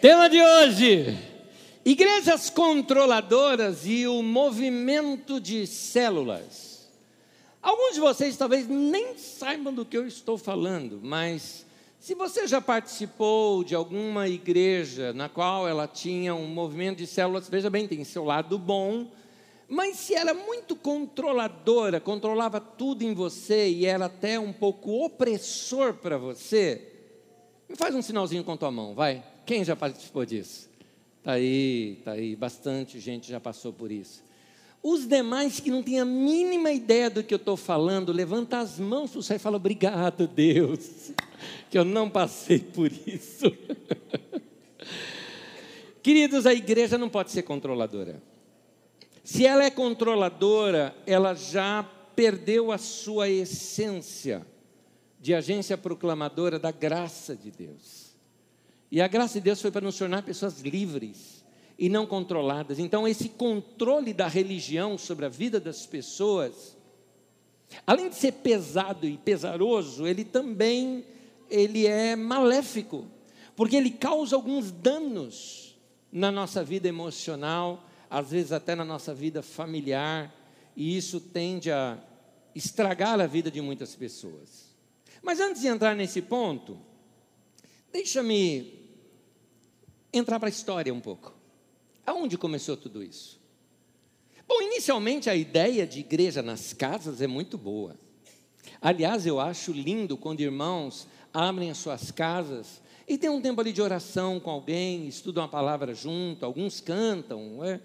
Tema de hoje: igrejas controladoras e o movimento de células. Alguns de vocês talvez nem saibam do que eu estou falando, mas se você já participou de alguma igreja na qual ela tinha um movimento de células, veja bem, tem seu lado bom, mas se era muito controladora, controlava tudo em você e era até um pouco opressor para você, me faz um sinalzinho com a tua mão, vai. Quem já participou disso? Tá aí, tá aí, bastante gente já passou por isso. Os demais que não têm a mínima ideia do que eu estou falando, levanta as mãos para o céu e fala: Obrigado, Deus, que eu não passei por isso. Queridos, a igreja não pode ser controladora. Se ela é controladora, ela já perdeu a sua essência de agência proclamadora da graça de Deus. E a graça de Deus foi para nos tornar pessoas livres e não controladas. Então, esse controle da religião sobre a vida das pessoas, além de ser pesado e pesaroso, ele também ele é maléfico, porque ele causa alguns danos na nossa vida emocional, às vezes até na nossa vida familiar, e isso tende a estragar a vida de muitas pessoas. Mas antes de entrar nesse ponto, deixa-me entrar para a história um pouco. Aonde começou tudo isso? Bom, inicialmente a ideia de igreja nas casas é muito boa. Aliás, eu acho lindo quando irmãos abrem as suas casas e tem um tempo ali de oração com alguém, estudam a palavra junto, alguns cantam. É,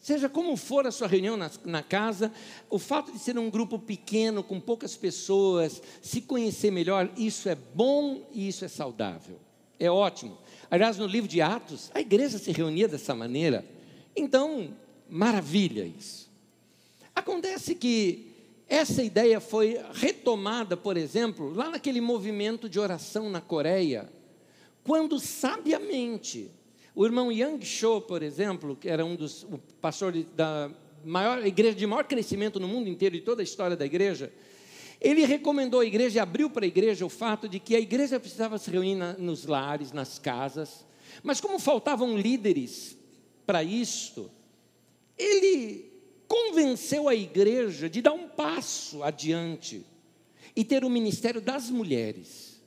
Seja como for a sua reunião na, na, casa, o fato de ser um grupo pequeno, com poucas pessoas, se conhecer melhor, isso é bom e isso é saudável. É ótimo. Aliás, no livro de Atos, a igreja se reunia dessa maneira. Então, maravilha isso. Acontece que essa ideia foi retomada, por exemplo, lá naquele movimento de oração na Coreia, quando sabiamente o irmão Yang Cho, por exemplo, que era um dos pastores da maior igreja de maior crescimento no mundo inteiro e toda a história da igreja, ele recomendou à igreja abriu para a igreja o fato de que a igreja precisava se reunir na, nos lares, nas casas, mas como faltavam líderes para isto, ele convenceu a igreja de dar um passo adiante e ter o ministério das mulheres.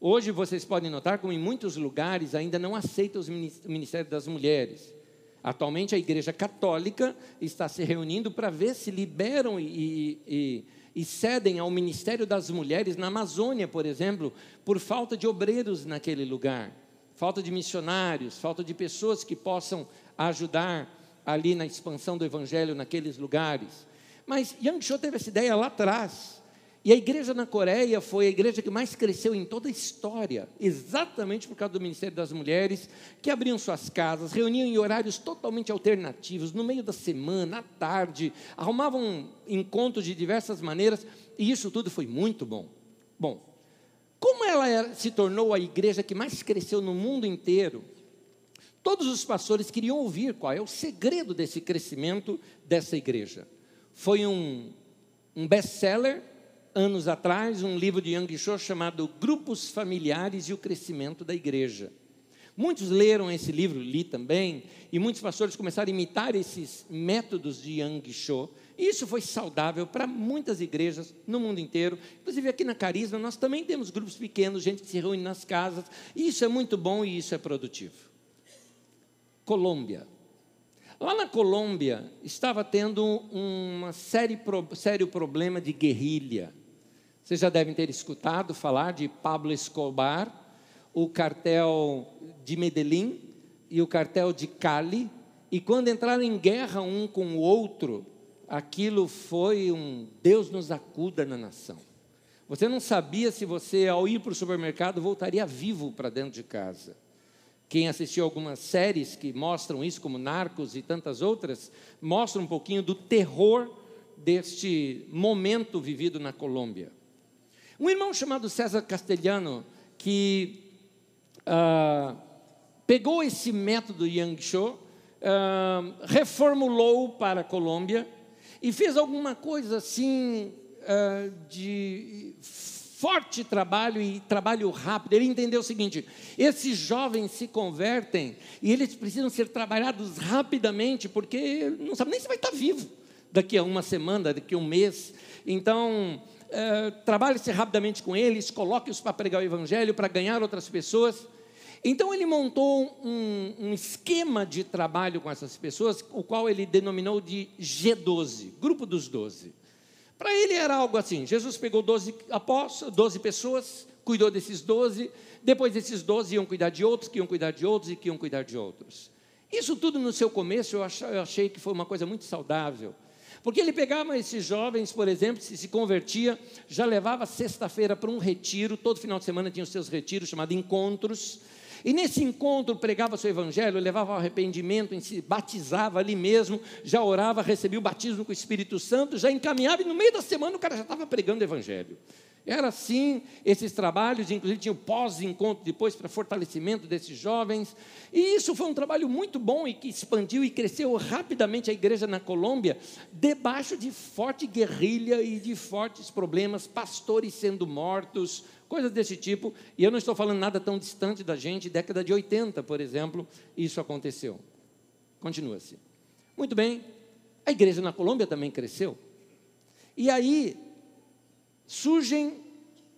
Hoje vocês podem notar como em muitos lugares ainda não aceitam o ministério das mulheres. Atualmente a Igreja Católica está se reunindo para ver se liberam e, e, e, cedem ao ministério das mulheres na Amazônia, por exemplo, por falta de obreiros naquele lugar, falta de missionários, falta de pessoas que possam ajudar ali na expansão do evangelho naqueles lugares. Mas Yang Cho teve essa ideia lá atrás. E a igreja na Coreia foi a igreja que mais cresceu em toda a história, exatamente por causa do Ministério das Mulheres, que abriam suas casas, reuniam em horários totalmente alternativos, no meio da semana, à tarde, arrumavam encontros de diversas maneiras, e isso tudo foi muito bom. Bom, como ela se tornou a igreja que mais cresceu no mundo inteiro, todos os pastores queriam ouvir qual é o segredo desse crescimento dessa igreja. Foi um, um best-seller anos atrás um livro de Yang Cho chamado Grupos Familiares e o Crescimento da Igreja. Muitos leram esse livro, li também, e muitos pastores começaram a imitar esses métodos de Yang Cho. Isso foi saudável para muitas igrejas no mundo inteiro. Inclusive aqui na Carisma nós também temos grupos pequenos, gente que se reúne nas casas. Isso é muito bom e isso é produtivo. Colômbia. Lá na Colômbia estava tendo um série, sério problema de guerrilha. Vocês já devem ter escutado falar de Pablo Escobar, o cartel de Medellín e o cartel de Cali, e quando entraram em guerra um com o outro, aquilo foi um Deus nos acuda na nação. Você não sabia se você, ao ir para o supermercado, voltaria vivo para dentro de casa. Quem assistiu algumas séries que mostram isso, como Narcos e tantas outras, mostra um pouquinho do terror deste momento vivido na Colômbia. Um irmão chamado César Castelhano, que uh, pegou esse método Yang Cho, uh, reformulou para a Colômbia e fez alguma coisa assim uh, de forte trabalho e trabalho rápido. Ele entendeu o seguinte: esses jovens se convertem e eles precisam ser trabalhados rapidamente, porque não sabe nem se vai estar vivo daqui a uma semana, daqui a um mês. Então, é, trabalhe-se rapidamente com eles, coloque-os para pregar o evangelho, para ganhar outras pessoas. Então ele montou um, um, esquema de trabalho com essas pessoas, o qual ele denominou de G12, Grupo dos Doze. Para ele era algo assim: Jesus pegou 12 apóstolos, 12 pessoas, cuidou desses 12, depois desses 12 iam cuidar de outros, que iam cuidar de outros e que iam cuidar de outros. Isso tudo no seu começo eu achei que foi uma coisa muito saudável. Porque ele pegava esses jovens, por exemplo, se se convertia, já levava sexta-feira para um retiro, todo final de semana tinha os seus retiros, chamados encontros, e nesse encontro pregava seu evangelho, levava ao arrependimento, se batizava ali mesmo, já orava, recebia o batismo com o Espírito Santo, já encaminhava e no meio da semana o cara já estava pregando o evangelho. Era assim esses trabalhos, inclusive tinha o pós-encontro depois para fortalecimento desses jovens. E isso foi um trabalho muito bom e que expandiu e cresceu rapidamente a igreja na Colômbia, debaixo de forte guerrilha e de fortes problemas, pastores sendo mortos, coisas desse tipo, e eu não estou falando nada tão distante da gente, década de 80, por exemplo, isso aconteceu. Continua-se. Muito bem, a igreja na Colômbia também cresceu. E aí surgem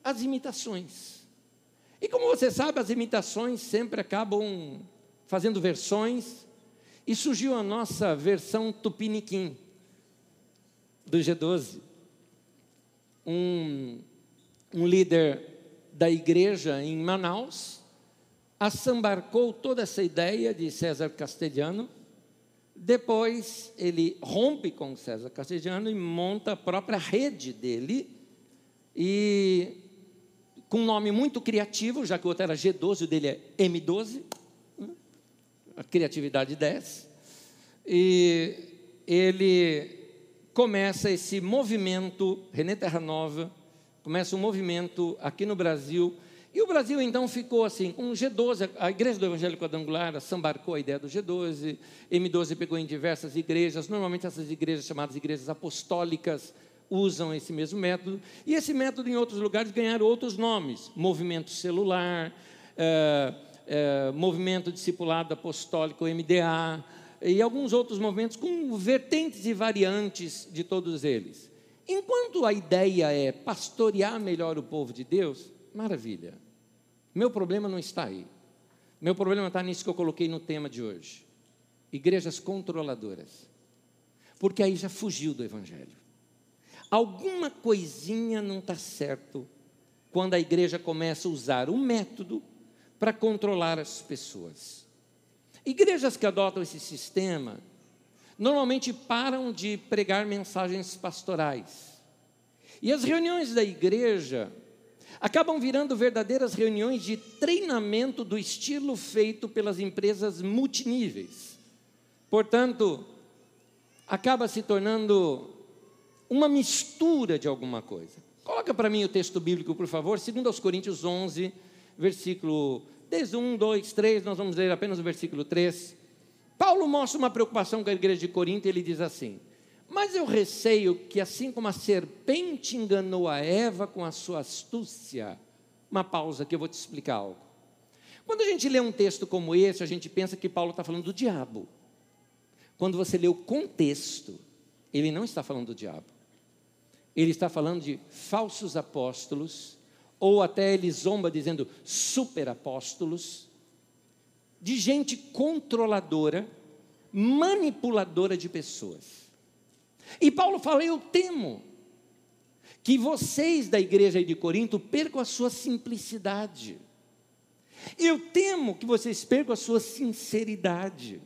as imitações. E como você sabe, as imitações sempre acabam fazendo versões, e surgiu a nossa versão tupiniquim do G12. Um, um líder da igreja em Manaus, assambarcou toda essa ideia de César Castelhano. Depois ele rompe com César Castelhano e monta a própria rede dele, e com um nome muito criativo, já que o outro era G12, o dele é M12, né? a criatividade desce, e ele começa esse movimento, René Terra Nova, começa um movimento aqui no Brasil. E o Brasil então ficou assim, um G12, a Igreja do Evangelho Quadrangular assambarcou a ideia do G12, M12 pegou em diversas igrejas, normalmente essas igrejas chamadas igrejas apostólicas usam esse mesmo método, e esse método em outros lugares ganharam outros nomes, movimento celular, é, é, movimento discipulado apostólico, MDA, e alguns outros movimentos com vertentes e variantes de todos eles. Enquanto a ideia é pastorear melhor o povo de Deus, maravilha. Meu problema não está aí. Meu problema está nisso que eu coloquei no tema de hoje: igrejas controladoras. Porque aí já fugiu do Evangelho. Alguma coisinha não está certo quando a igreja começa a usar o método para controlar as pessoas. Igrejas que adotam esse sistema normalmente param de pregar mensagens pastorais. E as reuniões da igreja acabam virando verdadeiras reuniões de treinamento do estilo feito pelas empresas multiníveis. Portanto, acaba se tornando uma mistura de alguma coisa. Coloca para mim o texto bíblico, por favor, 2 Coríntios 11, versículo, desde 1, 2, 3, nós vamos ler apenas o versículo 3. Paulo mostra uma preocupação com a igreja de Corinto e ele diz assim: Mas eu receio que, assim como a serpente enganou a Eva com a sua astúcia, uma pausa que eu vou te explicar algo. Quando a gente lê um texto como esse, a gente pensa que Paulo está falando do diabo. Quando você lê o contexto, ele não está falando do diabo. Ele está falando de falsos apóstolos, ou até ele zomba dizendo superapóstolos, de gente controladora, manipuladora de pessoas. E Paulo fala: Eu temo que vocês da igreja de Corinto percam a sua simplicidade. Eu temo que vocês percam a sua sinceridade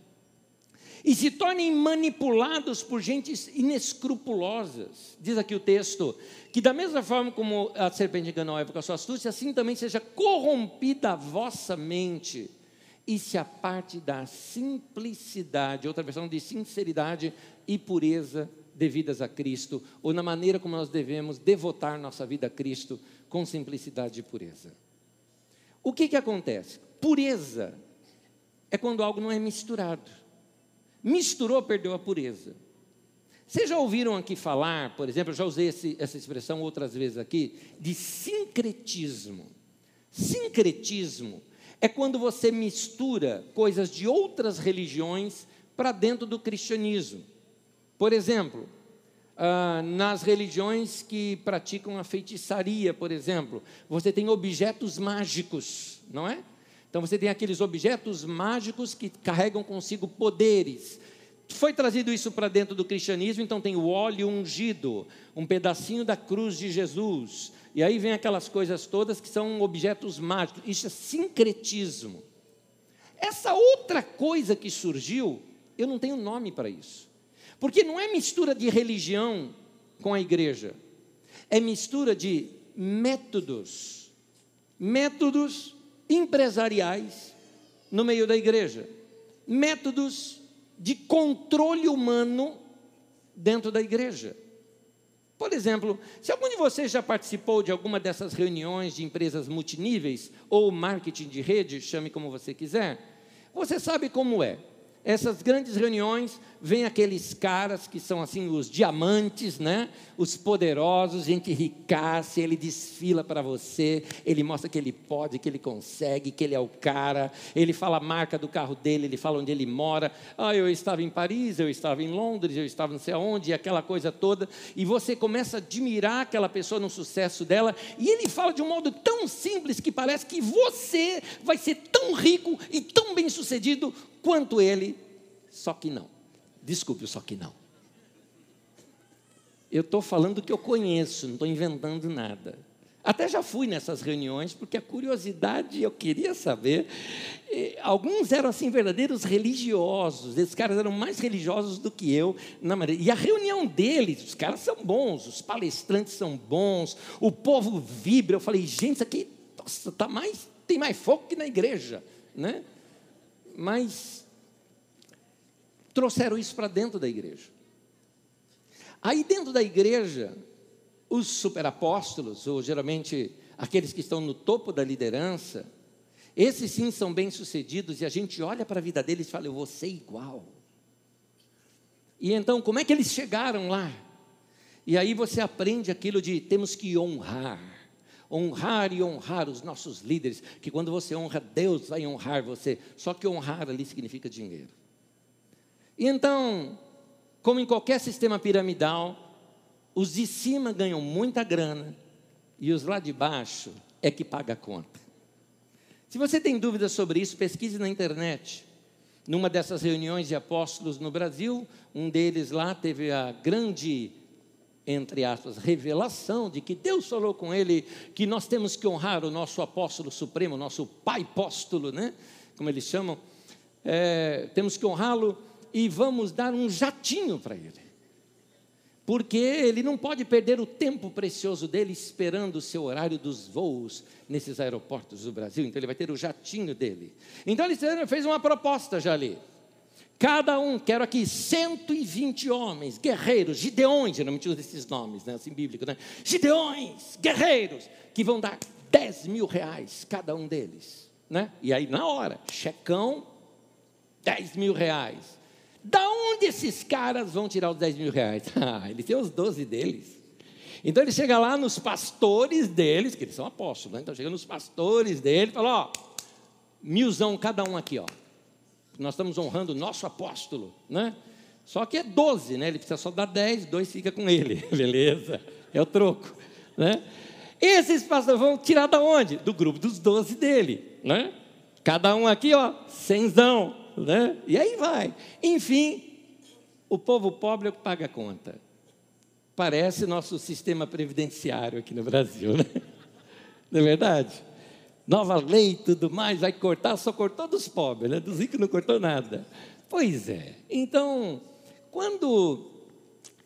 e se tornem manipulados por gentes inescrupulosas. Diz aqui o texto que, da mesma forma como a serpente enganou a Eva com a sua astúcia, assim também seja corrompida a vossa mente e se aparte da simplicidade, outra versão de sinceridade e pureza devidas a Cristo, ou na maneira como nós devemos devotar nossa vida a Cristo com simplicidade e pureza. O que, que acontece? Pureza é quando algo não é misturado. Misturou, perdeu a pureza. Vocês já ouviram aqui falar, por exemplo, eu já usei esse, essa expressão outras vezes aqui, de sincretismo. Sincretismo é quando você mistura coisas de outras religiões para dentro do cristianismo. Por exemplo, ah, nas religiões que praticam a feitiçaria, por exemplo, você tem objetos mágicos, não é? Então você tem aqueles objetos mágicos que carregam consigo poderes. Foi trazido isso para dentro do cristianismo, então tem o óleo ungido, um pedacinho da cruz de Jesus. E aí vem aquelas coisas todas que são objetos mágicos. Isso é sincretismo. Essa outra coisa que surgiu, eu não tenho nome para isso. Porque não é mistura de religião com a igreja. É mistura de métodos. Métodos empresariais no meio da igreja. Métodos de controle humano dentro da igreja. Por exemplo, se algum de vocês já participou de alguma dessas reuniões de empresas multiníveis ou marketing de rede, chame como você quiser, você sabe como é. Essas grandes reuniões, vem aqueles caras que são assim os diamantes, né? Os poderosos, gente ricaça, ele desfila para você, ele mostra que ele pode, que ele consegue, que ele é o cara, ele fala a marca do carro dele, ele fala onde ele mora. Ah, eu estava em Paris, eu estava em Londres, eu estava não sei aonde, e aquela coisa toda, e você começa a admirar aquela pessoa no sucesso dela, e ele fala de um modo tão simples que parece que você vai ser tão rico e tão bem-sucedido quanto ele, só que não. Desculpe, só que não. Eu estou falando do que eu conheço, não estou inventando nada. Até já fui nessas reuniões, porque a curiosidade eu queria saber. Alguns eram assim verdadeiros religiosos, esses caras eram mais religiosos do que eu. Na maneira. E a reunião deles, os caras são bons, os palestrantes são bons, o povo vibra. Eu falei, gente, isso aqui nossa, tá mais, tem mais fogo que na igreja. Né? Mas trouxeram isso para dentro da igreja. Aí dentro da igreja, os superapóstolos, ou geralmente aqueles que estão no topo da liderança, esses sim são bem-sucedidos e a gente olha para a vida deles e fala, eu vou ser igual. E então, como é que eles chegaram lá? E aí você aprende aquilo de temos que honrar. Honrar e honrar os nossos líderes, que quando você honra, Deus vai honrar você. Só que honrar ali significa dinheiro. E então, como em qualquer sistema piramidal, os de cima ganham muita grana e os lá de baixo é que paga a conta. Se você tem dúvidas sobre isso, pesquise na internet. Numa dessas reuniões de apóstolos no Brasil, um deles lá teve a grande, entre aspas, revelação de que Deus falou com ele que nós temos que honrar o nosso apóstolo supremo, nosso pai apóstolo, né? Como eles chamam. É, temos que honrá-lo e vamos dar um jatinho para ele. Porque ele não pode perder o tempo precioso dele esperando o seu horário dos voos nesses aeroportos do Brasil. Então ele vai ter o jatinho dele. Então ele fez uma proposta já ali. Cada um, quero aqui 120 homens, guerreiros, gideões, geralmente usa esses nomes, né, assim bíblico, né? Gideões, guerreiros, que vão dar 10 mil reais cada um deles. Né? E aí, na hora, checão, 10 mil reais. Da onde esses caras vão tirar os 10 mil reais? Ah, eles têm os 12 deles. Então ele chega lá nos pastores deles, que eles são apóstolos, né? então chega nos pastores dele e fala: ó, milzão cada um aqui, ó. Nós estamos honrando o nosso apóstolo, né? Só que é 12, né? Ele precisa só dar 10, dois fica com ele, beleza? É o troco, né? Esses pastores vão tirar da onde? Do grupo dos 12 dele, né? Cada um aqui, ó, cenzão né? E aí vai. Enfim, o povo pobre é o que paga a conta. Parece nosso sistema previdenciário aqui no Brasil, né? Não é verdade? Nova lei e tudo mais, vai cortar, só cortou dos pobres, né? Dos ricos não cortou nada. Pois é. Então, quando,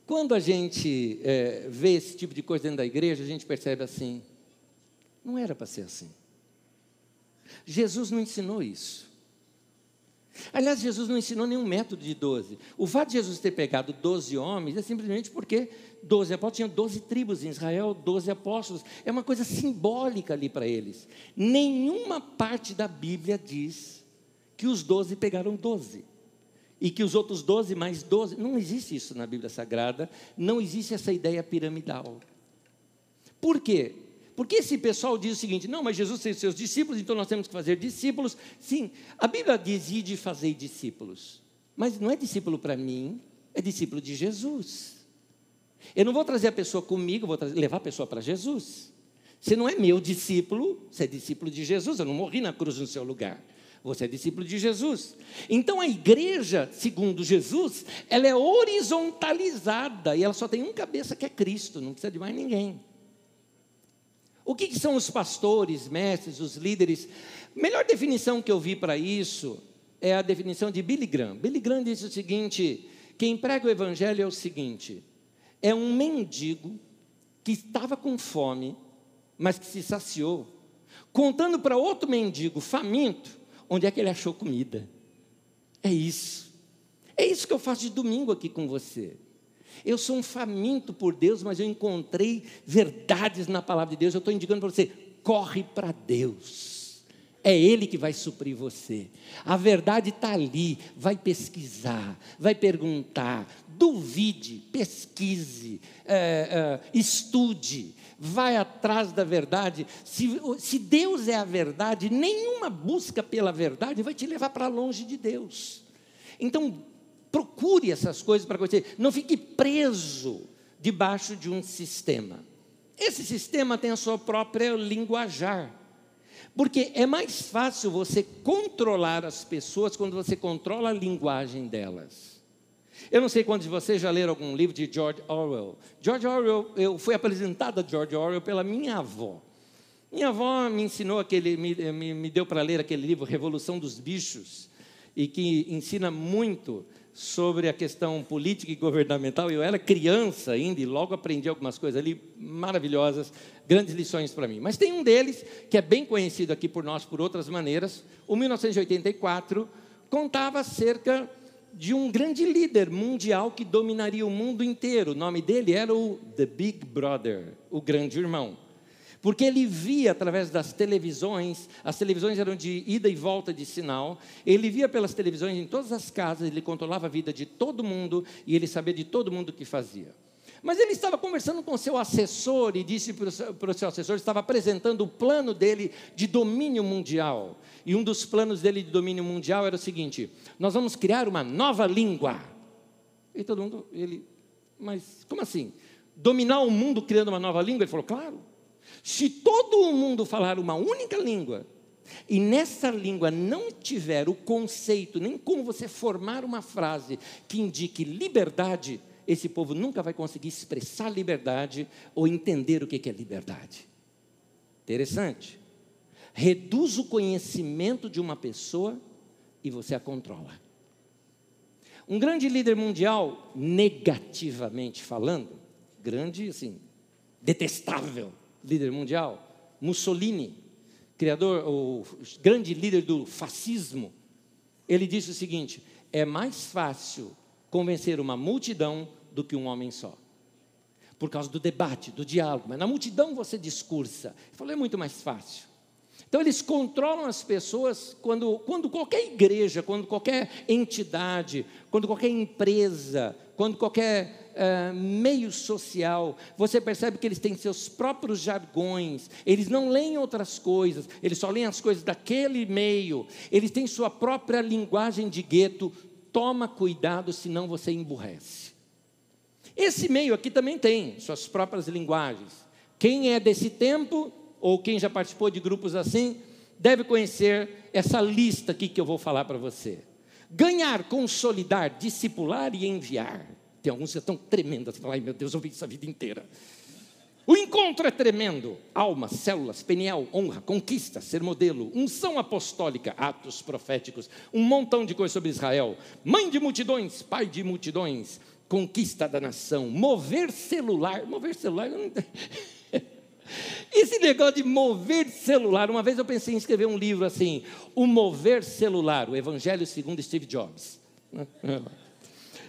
quando a gente é, vê esse tipo de coisa dentro da igreja, a gente percebe assim: não era para ser assim. Jesus não ensinou isso. Aliás, Jesus não ensinou nenhum método de 12. O fato de Jesus ter pegado 12 homens é simplesmente porque 12 apóstolos tinham 12 tribos em Israel, 12 apóstolos. É uma coisa simbólica ali para eles. Nenhuma parte da Bíblia diz que os 12 pegaram 12. e que os outros doze mais doze. Não existe isso na Bíblia Sagrada, não existe essa ideia piramidal. Por quê? Porque esse pessoal diz o seguinte: não, mas Jesus tem seus discípulos, então nós temos que fazer discípulos. Sim, a Bíblia diz: de fazer discípulos. Mas não é discípulo para mim, é discípulo de Jesus. Eu não vou trazer a pessoa comigo, vou trazer, levar a pessoa para Jesus. Você não é meu discípulo, você é discípulo de Jesus. Eu não morri na cruz no seu lugar. Você é discípulo de Jesus. Então a igreja, segundo Jesus, ela é horizontalizada e ela só tem um cabeça que é Cristo, não precisa de mais ninguém. O que, que são os pastores, mestres, os líderes? Melhor definição que eu vi para isso é a definição de Billy Graham. Billy Graham diz o seguinte: quem prega o evangelho é o seguinte: é um mendigo que estava com fome, mas que se saciou, contando para outro mendigo faminto onde é que ele achou comida. É isso. É isso que eu faço de domingo aqui com você. Eu sou um faminto por Deus, mas eu encontrei verdades na palavra de Deus. Eu estou indicando para você: corre para Deus. É Ele que vai suprir você. A verdade está ali. Vai pesquisar, vai perguntar, duvide, pesquise, é, é, estude, vai atrás da verdade. Se, se Deus é a verdade, nenhuma busca pela verdade vai te levar para longe de Deus. Então, procure essas coisas para você. Não fique preso debaixo de um sistema. Esse sistema tem a sua própria linguajar. Porque é mais fácil você controlar as pessoas quando você controla a linguagem delas. Eu não sei quantos de vocês já leram algum livro de George Orwell. George Orwell, eu fui apresentado a George Orwell pela minha avó. Minha avó me ensinou aquele, me, me, me deu para ler aquele livro Revolução dos Bichos, e que ensina muito sobre a questão política e governamental. Eu era criança ainda e logo aprendi algumas coisas ali maravilhosas, grandes lições para mim. Mas tem um deles que é bem conhecido aqui por nós por outras maneiras. O 1984 contava acerca de um grande líder mundial que dominaria o mundo inteiro. O nome dele era o The Big Brother, o grande irmão. Porque ele via através das televisões, as televisões eram de ida e volta de sinal, ele via pelas televisões em todas as casas, ele controlava a vida de todo mundo e ele sabia de todo mundo o que fazia. Mas ele estava conversando com o seu assessor e disse para o seu assessor, estava apresentando o plano dele de domínio mundial. E um dos planos dele de domínio mundial era o seguinte: nós vamos criar uma nova língua. E todo mundo, ele, mas como assim? Dominar o mundo criando uma nova língua? Ele falou, claro. Se todo o mundo falar uma única língua, e nessa língua não tiver o conceito, nem como você formar uma frase que indique liberdade, esse povo nunca vai conseguir expressar liberdade ou entender o que é liberdade. Interessante. Reduz o conhecimento de uma pessoa e você a controla. Um grande líder mundial, negativamente falando, grande assim, detestável, líder mundial, Mussolini, criador, o grande líder do fascismo, ele disse o seguinte: é mais fácil convencer uma multidão do que um homem só. Por causa do debate, do diálogo. Mas na multidão você discursa. Ele falou, é muito mais fácil. Então, eles controlam as pessoas quando, quando qualquer igreja, quando qualquer entidade, quando qualquer empresa, quando qualquer uh, meio social, você percebe que eles têm seus próprios jargões, eles não leem outras coisas, eles só leem as coisas daquele meio, eles têm sua própria linguagem de gueto. Toma cuidado, senão você emburrece. Esse meio aqui também tem suas próprias linguagens. Quem é desse tempo, ou quem já participou de grupos assim, deve conhecer essa lista aqui que eu vou falar para você. Ganhar, consolidar, discipular e enviar. Tem alguns que estão tremendas. Você fala, ai meu Deus, eu vi isso a vida inteira. O encontro é tremendo. Alma, células, peniel, honra, conquista, ser modelo, unção apostólica, atos proféticos, um montão de coisas sobre Israel. Mãe de multidões, pai de multidões, conquista da nação, mover celular. Mover celular. Esse negócio de mover celular, uma vez eu pensei em escrever um livro assim, O Mover Celular, o Evangelho segundo Steve Jobs.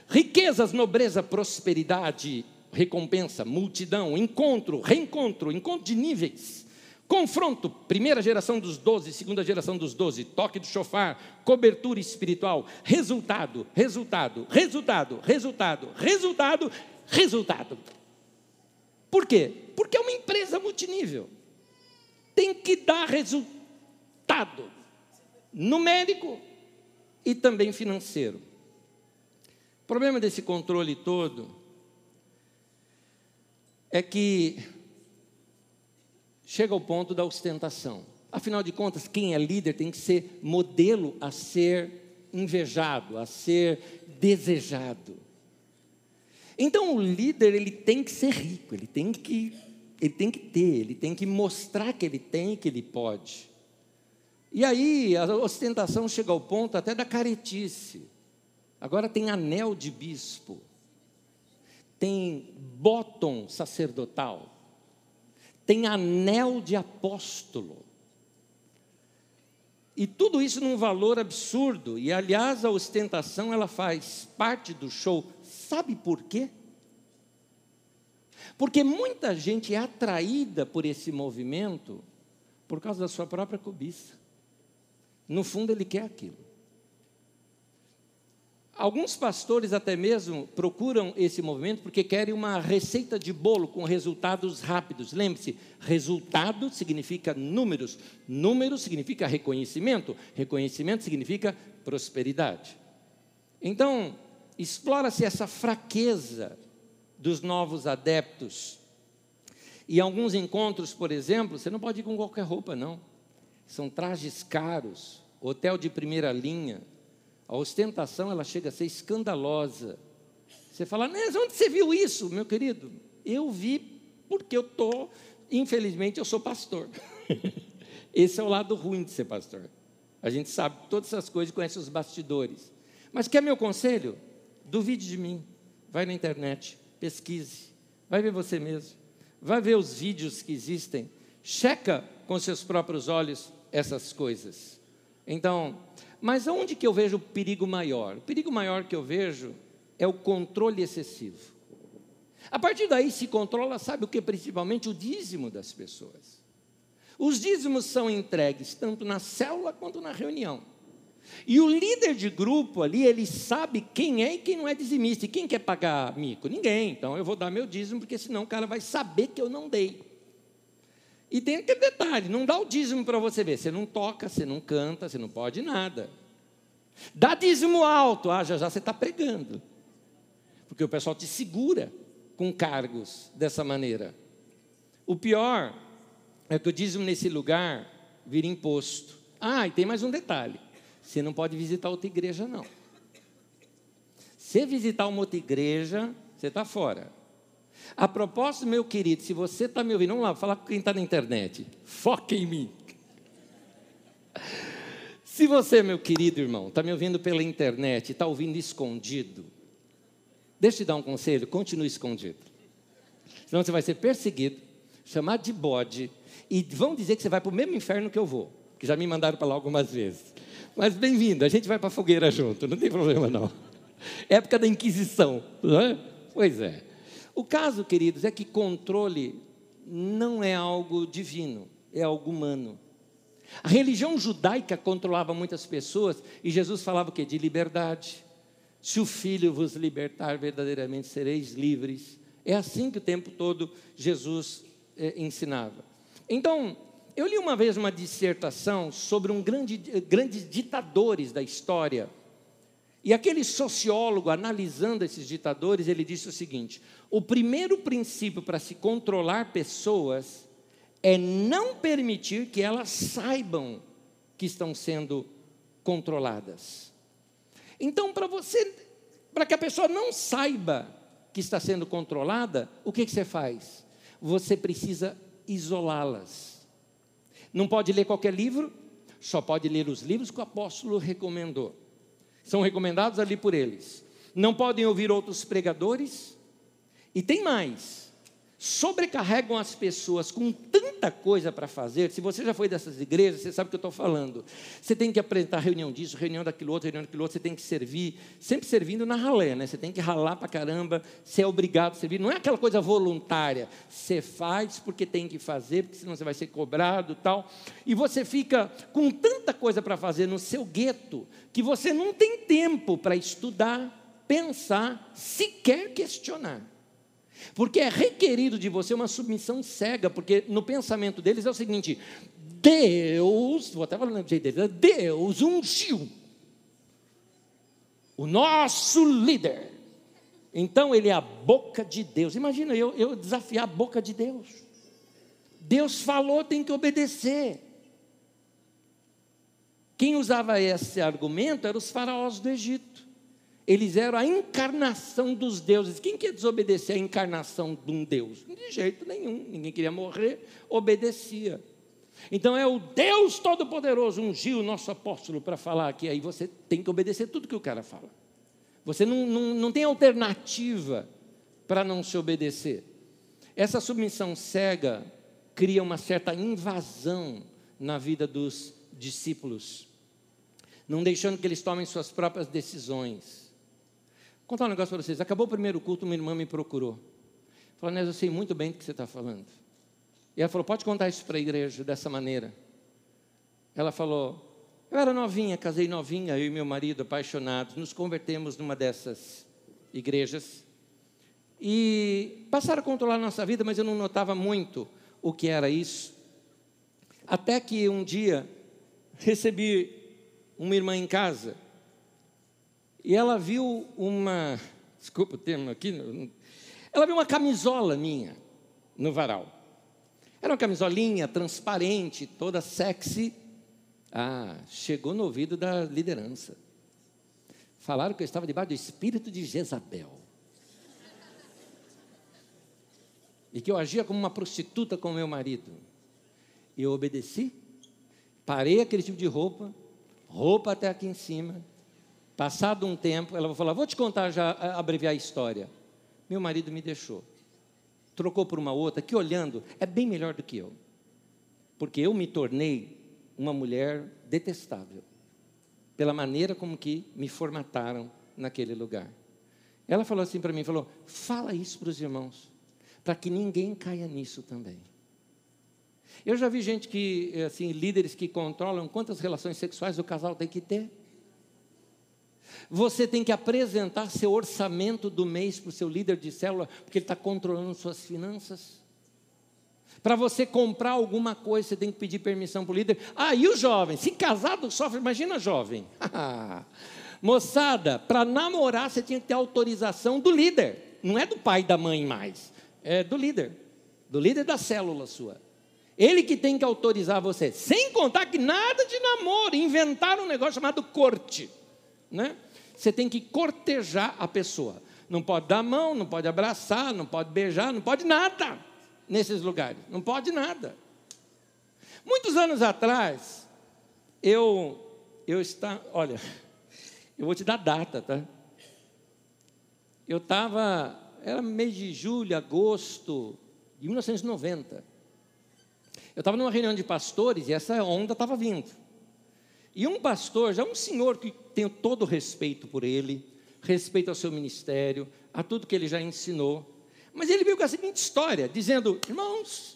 Riquezas, nobreza, prosperidade, recompensa, multidão, encontro, reencontro, encontro de níveis, Confronto, primeira geração dos doze, segunda geração dos doze, toque do chofar, cobertura espiritual, resultado, resultado, resultado, resultado, resultado, resultado. Por quê? Porque é uma empresa multinível. Tem que dar resultado numérico e também financeiro. O problema desse controle todo é que chega ao ponto da ostentação. Afinal de contas, quem é líder tem que ser modelo a ser invejado, a ser desejado. Então o líder ele tem que ser rico, ele tem que ele tem que ter, ele tem que mostrar que ele tem que ele pode. E aí a ostentação chega ao ponto até da caretice. Agora tem anel de bispo, tem bottom sacerdotal, tem anel de apóstolo. E tudo isso num valor absurdo. E aliás, a ostentação ela faz parte do show. Sabe por quê? Porque muita gente é atraída por esse movimento por causa da sua própria cobiça. No fundo, ele quer aquilo. Alguns pastores até mesmo procuram esse movimento porque querem uma receita de bolo com resultados rápidos. Lembre-se, resultado significa números, número significa reconhecimento, reconhecimento significa prosperidade. Então, explora-se essa fraqueza dos novos adeptos. E alguns encontros, por exemplo, você não pode ir com qualquer roupa, não. São trajes caros, hotel de primeira linha, a ostentação ela chega a ser escandalosa. Você fala, Nes, onde você viu isso, meu querido? Eu vi porque eu tô, infelizmente, eu sou pastor. Esse é o lado ruim de ser pastor. A gente sabe todas essas coisas, conhece os bastidores. Mas quer meu conselho? Duvide de mim. Vai na internet, pesquise, vai ver você mesmo. Vai ver os vídeos que existem. Checa com seus próprios olhos essas coisas. Então, mas onde que eu vejo o perigo maior? O perigo maior que eu vejo é o controle excessivo. A partir daí se controla, sabe o que? Principalmente o dízimo das pessoas. Os dízimos são entregues tanto na célula quanto na reunião. E o líder de grupo ali, ele sabe quem é e quem não é dizimista. E quem quer pagar mico? Ninguém. Então eu vou dar meu dízimo, porque senão o cara vai saber que eu não dei. E tem aquele detalhe: não dá o dízimo para você ver. Você não toca, você não canta, você não pode nada. Dá dízimo alto, ah, já já você está pregando. Porque o pessoal te segura com cargos dessa maneira. O pior é que o dízimo nesse lugar vira imposto. Ah, e tem mais um detalhe: você não pode visitar outra igreja, não. Se visitar uma outra igreja, você está fora. A propósito, meu querido, se você está me ouvindo, vamos lá, falar com quem está na internet. Foca em mim. Se você, meu querido irmão, está me ouvindo pela internet, está ouvindo escondido, deixa eu te dar um conselho: continue escondido. Senão você vai ser perseguido, chamado de bode, e vão dizer que você vai para o mesmo inferno que eu vou, que já me mandaram para lá algumas vezes. Mas bem-vindo, a gente vai para a fogueira junto, não tem problema não. Época da Inquisição, não é? Pois é. O caso, queridos, é que controle não é algo divino, é algo humano. A religião judaica controlava muitas pessoas e Jesus falava o quê? De liberdade. Se o Filho vos libertar, verdadeiramente sereis livres. É assim que o tempo todo Jesus eh, ensinava. Então, eu li uma vez uma dissertação sobre um grande, grandes ditadores da história e aquele sociólogo, analisando esses ditadores, ele disse o seguinte: o primeiro princípio para se controlar pessoas é não permitir que elas saibam que estão sendo controladas. Então, para você, para que a pessoa não saiba que está sendo controlada, o que, que você faz? Você precisa isolá-las. Não pode ler qualquer livro, só pode ler os livros que o apóstolo recomendou são recomendados ali por eles. Não podem ouvir outros pregadores. E tem mais: sobrecarregam as pessoas com tanta coisa para fazer. Se você já foi dessas igrejas, você sabe o que eu estou falando. Você tem que apresentar reunião disso, reunião daquilo outro, reunião daquilo outro, você tem que servir, sempre servindo na ralé, né? Você tem que ralar para caramba, você é obrigado a servir. Não é aquela coisa voluntária. Você faz porque tem que fazer, porque senão você vai ser cobrado tal. E você fica com tanta coisa para fazer no seu gueto, que você não tem tempo para estudar, pensar, sequer questionar. Porque é requerido de você uma submissão cega, porque no pensamento deles é o seguinte: Deus, vou até falar no jeito deles, Deus ungiu o nosso líder. Então ele é a boca de Deus. Imagina eu, eu desafiar a boca de Deus. Deus falou, tem que obedecer. Quem usava esse argumento eram os faraós do Egito. Eles eram a encarnação dos deuses. Quem quer desobedecer à encarnação de um Deus? De jeito nenhum. Ninguém queria morrer, obedecia. Então é o Deus Todo-Poderoso ungiu o nosso apóstolo para falar aqui. Aí você tem que obedecer tudo que o cara fala. Você não, não, não tem alternativa para não se obedecer. Essa submissão cega cria uma certa invasão na vida dos discípulos, não deixando que eles tomem suas próprias decisões. Contar um negócio para vocês. Acabou o primeiro culto, uma irmã me procurou. Falou, Nes, eu sei muito bem do que você está falando. E ela falou, pode contar isso para a igreja dessa maneira. Ela falou, eu era novinha, casei novinha, eu e meu marido, apaixonados, nos convertemos numa dessas igrejas. E passaram a controlar a nossa vida, mas eu não notava muito o que era isso. Até que um dia recebi uma irmã em casa e ela viu uma, desculpa o termo aqui, ela viu uma camisola minha no varal. Era uma camisolinha transparente, toda sexy. Ah, chegou no ouvido da liderança. Falaram que eu estava debaixo do espírito de Jezabel. E que eu agia como uma prostituta com meu marido. E eu obedeci, parei aquele tipo de roupa, roupa até aqui em cima, Passado um tempo, ela vai falar: Vou te contar já, abreviar a história. Meu marido me deixou. Trocou por uma outra que, olhando, é bem melhor do que eu. Porque eu me tornei uma mulher detestável. Pela maneira como que me formataram naquele lugar. Ela falou assim para mim: falou, Fala isso para os irmãos, para que ninguém caia nisso também. Eu já vi gente que, assim, líderes que controlam quantas relações sexuais o casal tem que ter. Você tem que apresentar seu orçamento do mês para o seu líder de célula, porque ele está controlando suas finanças. Para você comprar alguma coisa, você tem que pedir permissão para o líder. Ah, e o jovem? Se casado sofre, imagina jovem. Moçada, para namorar você tinha que ter autorização do líder. Não é do pai e da mãe mais. É do líder. Do líder da célula sua. Ele que tem que autorizar você. Sem contar que nada de namoro. Inventaram um negócio chamado corte. Né? você tem que cortejar a pessoa. Não pode dar mão, não pode abraçar, não pode beijar, não pode nada nesses lugares. Não pode nada. Muitos anos atrás, eu eu está, olha, eu vou te dar data, tá? Eu estava, era mês de julho, agosto de 1990. Eu estava numa reunião de pastores e essa onda estava vindo. E um pastor, já um senhor que tenho todo o respeito por ele, respeito ao seu ministério, a tudo que ele já ensinou. Mas ele veio com a seguinte história, dizendo: irmãos,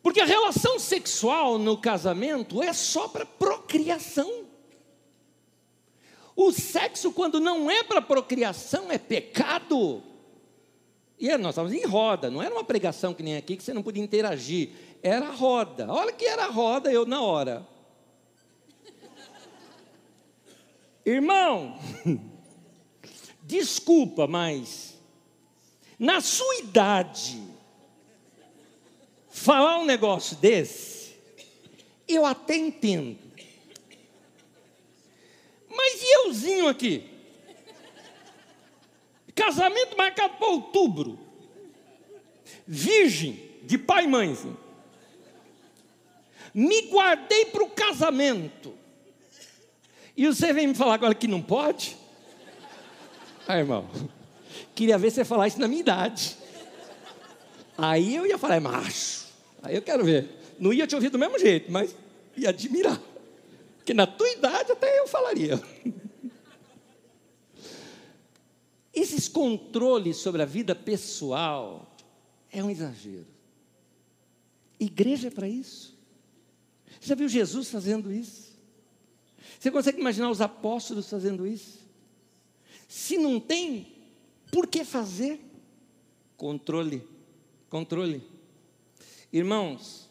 porque a relação sexual no casamento é só para procriação. O sexo, quando não é para procriação, é pecado. E nós estávamos em roda, não era uma pregação que nem aqui, que você não podia interagir. Era roda. Olha que era roda, eu na hora. Irmão, desculpa, mas na sua idade, falar um negócio desse, eu até entendo. Mas e euzinho aqui? Casamento marcado para outubro. Virgem, de pai e mãe. Me guardei para o casamento. E você vem me falar agora que não pode? Ah, irmão, queria ver você falar isso na minha idade. Aí eu ia falar, é macho. Aí eu quero ver. Não ia te ouvir do mesmo jeito, mas ia admirar. Porque na tua idade até eu falaria. Esses controles sobre a vida pessoal é um exagero. Igreja é para isso. Já viu Jesus fazendo isso? Você consegue imaginar os apóstolos fazendo isso? Se não tem, por que fazer? Controle, controle. Irmãos,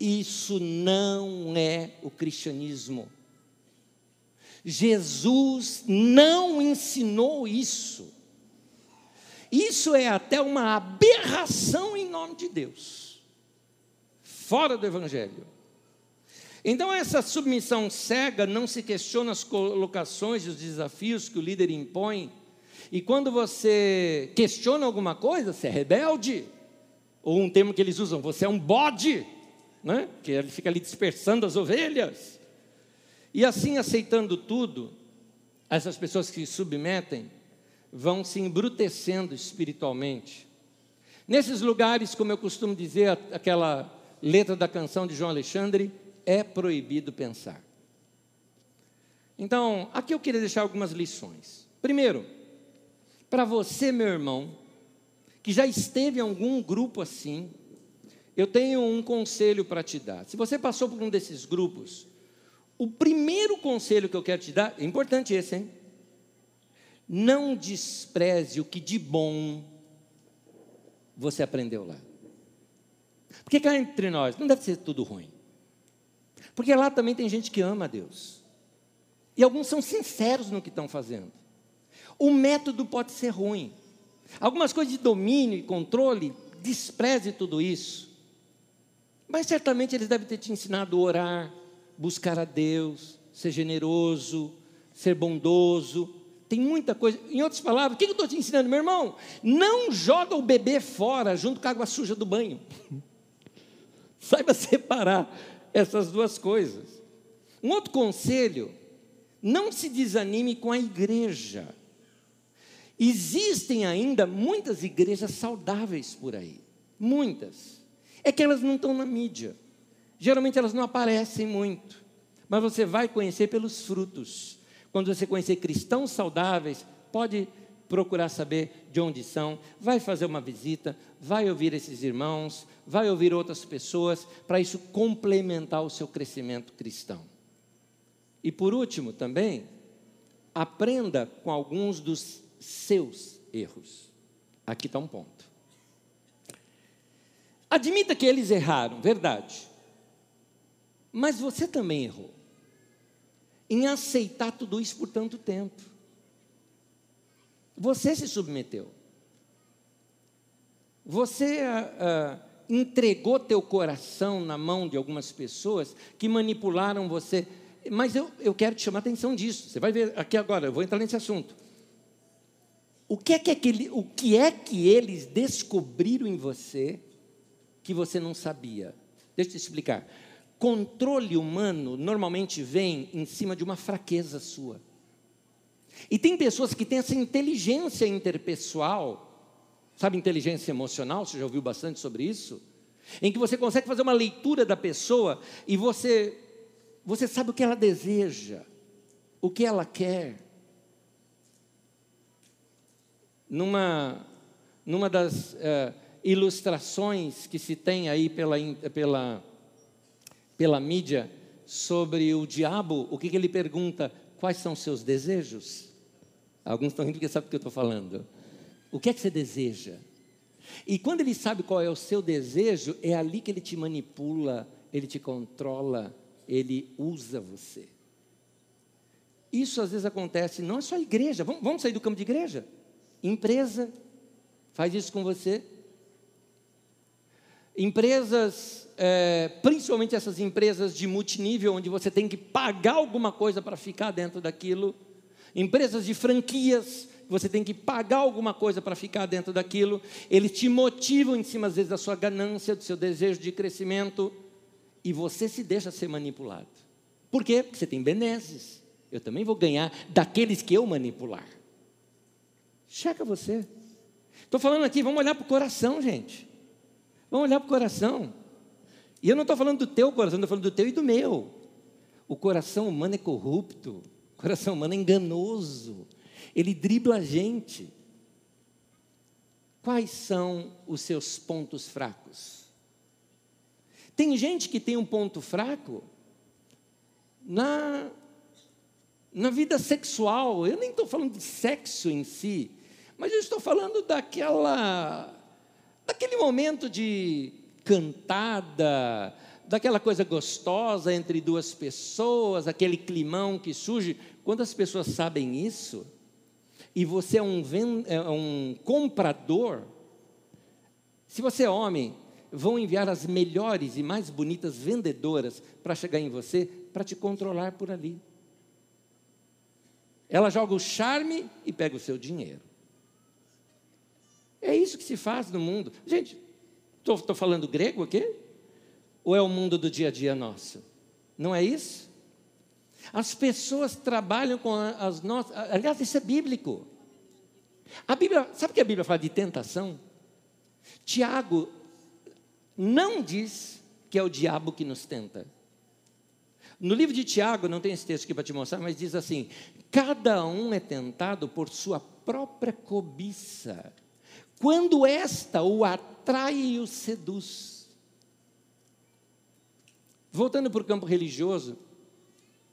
isso não é o cristianismo. Jesus não ensinou isso. Isso é até uma aberração em nome de Deus, fora do Evangelho. Então, essa submissão cega não se questiona as colocações e os desafios que o líder impõe, e quando você questiona alguma coisa, você é rebelde, ou um termo que eles usam, você é um bode, né? que ele fica ali dispersando as ovelhas. E assim, aceitando tudo, essas pessoas que se submetem vão se embrutecendo espiritualmente. Nesses lugares, como eu costumo dizer, aquela letra da canção de João Alexandre, é proibido pensar. Então, aqui eu queria deixar algumas lições. Primeiro, para você, meu irmão, que já esteve em algum grupo assim, eu tenho um conselho para te dar. Se você passou por um desses grupos, o primeiro conselho que eu quero te dar, é importante esse, hein? Não despreze o que de bom você aprendeu lá. Porque cá entre nós, não deve ser tudo ruim. Porque lá também tem gente que ama a Deus. E alguns são sinceros no que estão fazendo. O método pode ser ruim. Algumas coisas de domínio e controle, despreze tudo isso. Mas certamente eles devem ter te ensinado a orar, buscar a Deus, ser generoso, ser bondoso. Tem muita coisa. Em outras palavras, o que eu estou te ensinando, meu irmão? Não joga o bebê fora junto com a água suja do banho. Saiba separar essas duas coisas. Um outro conselho: não se desanime com a igreja. Existem ainda muitas igrejas saudáveis por aí. Muitas. É que elas não estão na mídia. Geralmente elas não aparecem muito, mas você vai conhecer pelos frutos. Quando você conhecer cristãos saudáveis, pode procurar saber de onde são, vai fazer uma visita, vai ouvir esses irmãos, vai ouvir outras pessoas, para isso complementar o seu crescimento cristão. E por último, também, aprenda com alguns dos seus erros. Aqui está um ponto. Admita que eles erraram, verdade. Mas você também errou em aceitar tudo isso por tanto tempo. Você se submeteu. Você ah, ah, entregou teu coração na mão de algumas pessoas que manipularam você. Mas eu, eu quero te chamar a atenção disso. Você vai ver aqui agora, eu vou entrar nesse assunto. O que é que, aquele, o que, é que eles descobriram em você que você não sabia? Deixa eu te explicar. Controle humano normalmente vem em cima de uma fraqueza sua. E tem pessoas que têm essa inteligência interpessoal, sabe, inteligência emocional, você já ouviu bastante sobre isso? Em que você consegue fazer uma leitura da pessoa e você, você sabe o que ela deseja, o que ela quer. Numa, numa das uh, ilustrações que se tem aí pela, pela pela mídia sobre o diabo, o que, que ele pergunta? Quais são seus desejos? Alguns estão rindo porque sabem do que eu estou falando. O que é que você deseja? E quando ele sabe qual é o seu desejo, é ali que ele te manipula, ele te controla, ele usa você. Isso às vezes acontece, não é só igreja, vamos, vamos sair do campo de igreja? Empresa faz isso com você. Empresas é, principalmente essas empresas de multinível, onde você tem que pagar alguma coisa para ficar dentro daquilo, empresas de franquias, você tem que pagar alguma coisa para ficar dentro daquilo, eles te motivam em cima, às vezes, da sua ganância, do seu desejo de crescimento, e você se deixa ser manipulado. Por quê? Porque você tem benesses. Eu também vou ganhar daqueles que eu manipular. Checa você. Estou falando aqui, vamos olhar para o coração, gente. Vamos olhar para o coração. E eu não estou falando do teu coração, estou falando do teu e do meu. O coração humano é corrupto, o coração humano é enganoso, ele dribla a gente. Quais são os seus pontos fracos? Tem gente que tem um ponto fraco na, na vida sexual. Eu nem estou falando de sexo em si, mas eu estou falando daquela, daquele momento de cantada, daquela coisa gostosa entre duas pessoas, aquele climão que surge. Quando as pessoas sabem isso, e você é um, é um comprador, se você é homem, vão enviar as melhores e mais bonitas vendedoras para chegar em você, para te controlar por ali. Ela joga o charme e pega o seu dinheiro. É isso que se faz no mundo. Gente, estou falando grego aqui? Ou é o mundo do dia a dia nosso? Não é isso? As pessoas trabalham com as nossas. Aliás, isso é bíblico. A Bíblia, sabe que a Bíblia fala de tentação? Tiago não diz que é o diabo que nos tenta. No livro de Tiago, não tem esse texto aqui para te mostrar, mas diz assim: cada um é tentado por sua própria cobiça, quando esta o atrai e o seduz. Voltando para o campo religioso,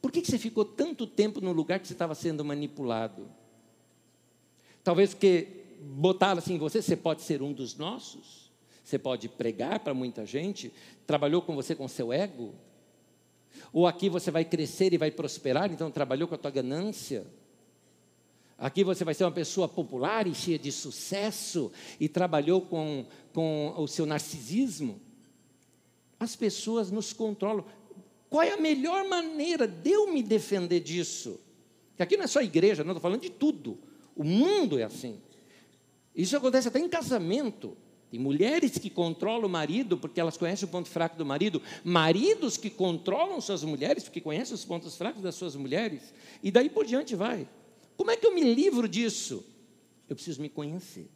por que, você ficou tanto tempo no lugar que você estava sendo manipulado? Talvez porque botaram assim em você, você pode ser um dos nossos, você pode pregar para muita gente, trabalhou com você com seu ego, ou aqui você vai crescer e vai prosperar, então trabalhou com a tua ganância. Aqui você vai ser uma pessoa popular e cheia de sucesso e trabalhou com, com o seu narcisismo. As pessoas nos controlam. Qual é a melhor maneira de eu me defender disso? Que aqui não é só igreja, não estou falando de tudo. O mundo é assim. Isso acontece até em casamento. Tem mulheres que controlam o marido porque elas conhecem o ponto fraco do marido, maridos que controlam suas mulheres porque conhecem os pontos fracos das suas mulheres, e daí por diante vai. Como é que eu me livro disso? Eu preciso me conhecer.